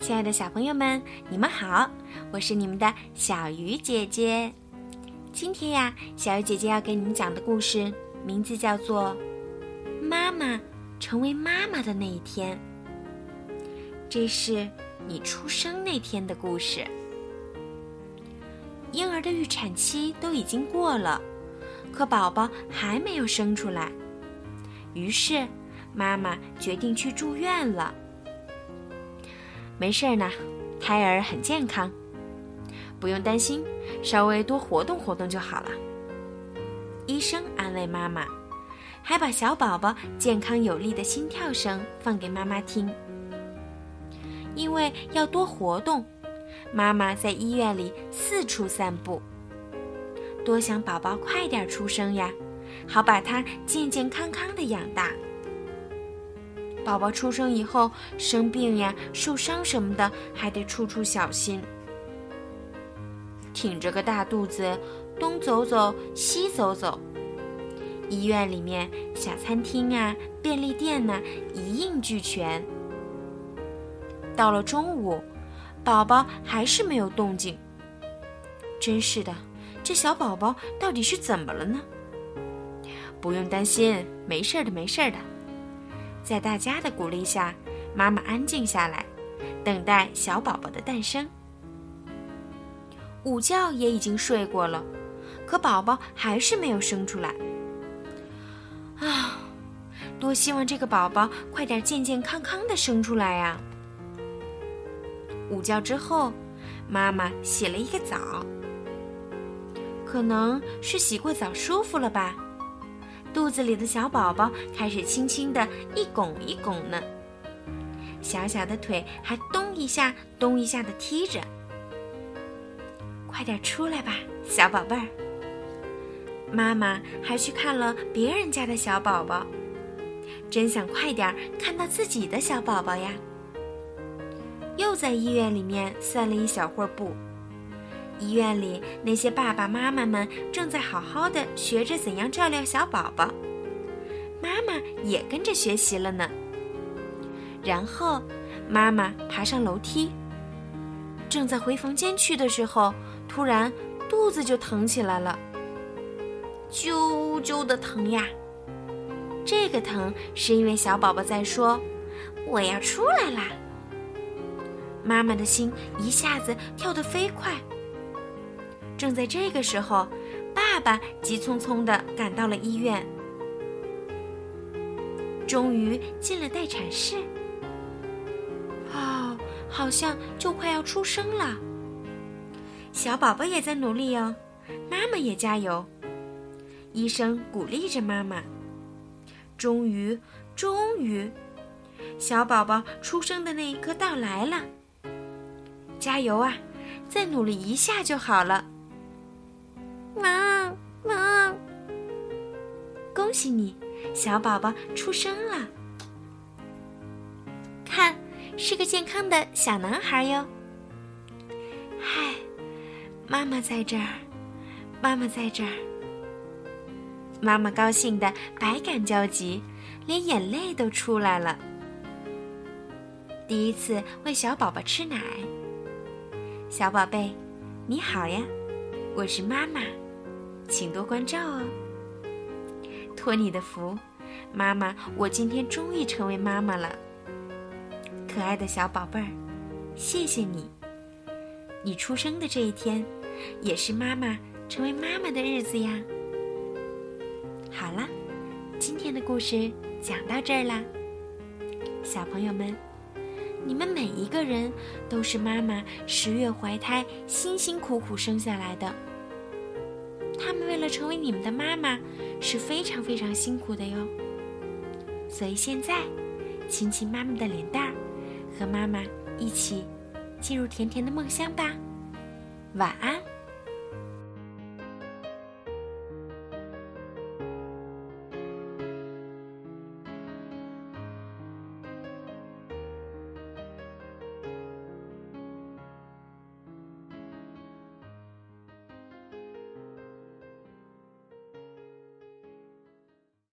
亲爱的小朋友们，你们好，我是你们的小鱼姐姐。今天呀，小鱼姐姐要给你们讲的故事名字叫做《妈妈成为妈妈的那一天》。这是你出生那天的故事。婴儿的预产期都已经过了，可宝宝还没有生出来，于是妈妈决定去住院了。没事儿呢，胎儿很健康，不用担心，稍微多活动活动就好了。医生安慰妈妈，还把小宝宝健康有力的心跳声放给妈妈听。因为要多活动，妈妈在医院里四处散步，多想宝宝快点出生呀，好把他健健康康的养大。宝宝出生以后生病呀、受伤什么的，还得处处小心。挺着个大肚子，东走走，西走走。医院里面小餐厅啊、便利店呢，一应俱全。到了中午，宝宝还是没有动静。真是的，这小宝宝到底是怎么了呢？不用担心，没事的，没事的。在大家的鼓励下，妈妈安静下来，等待小宝宝的诞生。午觉也已经睡过了，可宝宝还是没有生出来。啊，多希望这个宝宝快点健健康康的生出来呀！午觉之后，妈妈洗了一个澡，可能是洗过澡舒服了吧。肚子里的小宝宝开始轻轻的一拱一拱呢，小小的腿还咚一下咚一下的踢着。快点出来吧，小宝贝儿！妈妈还去看了别人家的小宝宝，真想快点看到自己的小宝宝呀！又在医院里面散了一小会儿步。医院里那些爸爸妈妈们正在好好的学着怎样照料小宝宝，妈妈也跟着学习了呢。然后，妈妈爬上楼梯，正在回房间去的时候，突然肚子就疼起来了，啾啾的疼呀！这个疼是因为小宝宝在说：“我要出来啦！”妈妈的心一下子跳得飞快。正在这个时候，爸爸急匆匆地赶到了医院。终于进了待产室，哦，好像就快要出生了。小宝宝也在努力哦，妈妈也加油。医生鼓励着妈妈。终于，终于，小宝宝出生的那一刻到来了。加油啊！再努力一下就好了。妈妈，恭喜你，小宝宝出生了！看，是个健康的小男孩哟。嗨，妈妈在这儿，妈妈在这儿。妈妈高兴的百感交集，连眼泪都出来了。第一次喂小宝宝吃奶，小宝贝，你好呀，我是妈妈。请多关照哦。托你的福，妈妈，我今天终于成为妈妈了。可爱的小宝贝儿，谢谢你。你出生的这一天，也是妈妈成为妈妈的日子呀。好了，今天的故事讲到这儿啦。小朋友们，你们每一个人都是妈妈十月怀胎辛辛苦苦生下来的。他们为了成为你们的妈妈，是非常非常辛苦的哟。所以现在，亲亲妈妈的脸蛋儿，和妈妈一起进入甜甜的梦乡吧。晚安。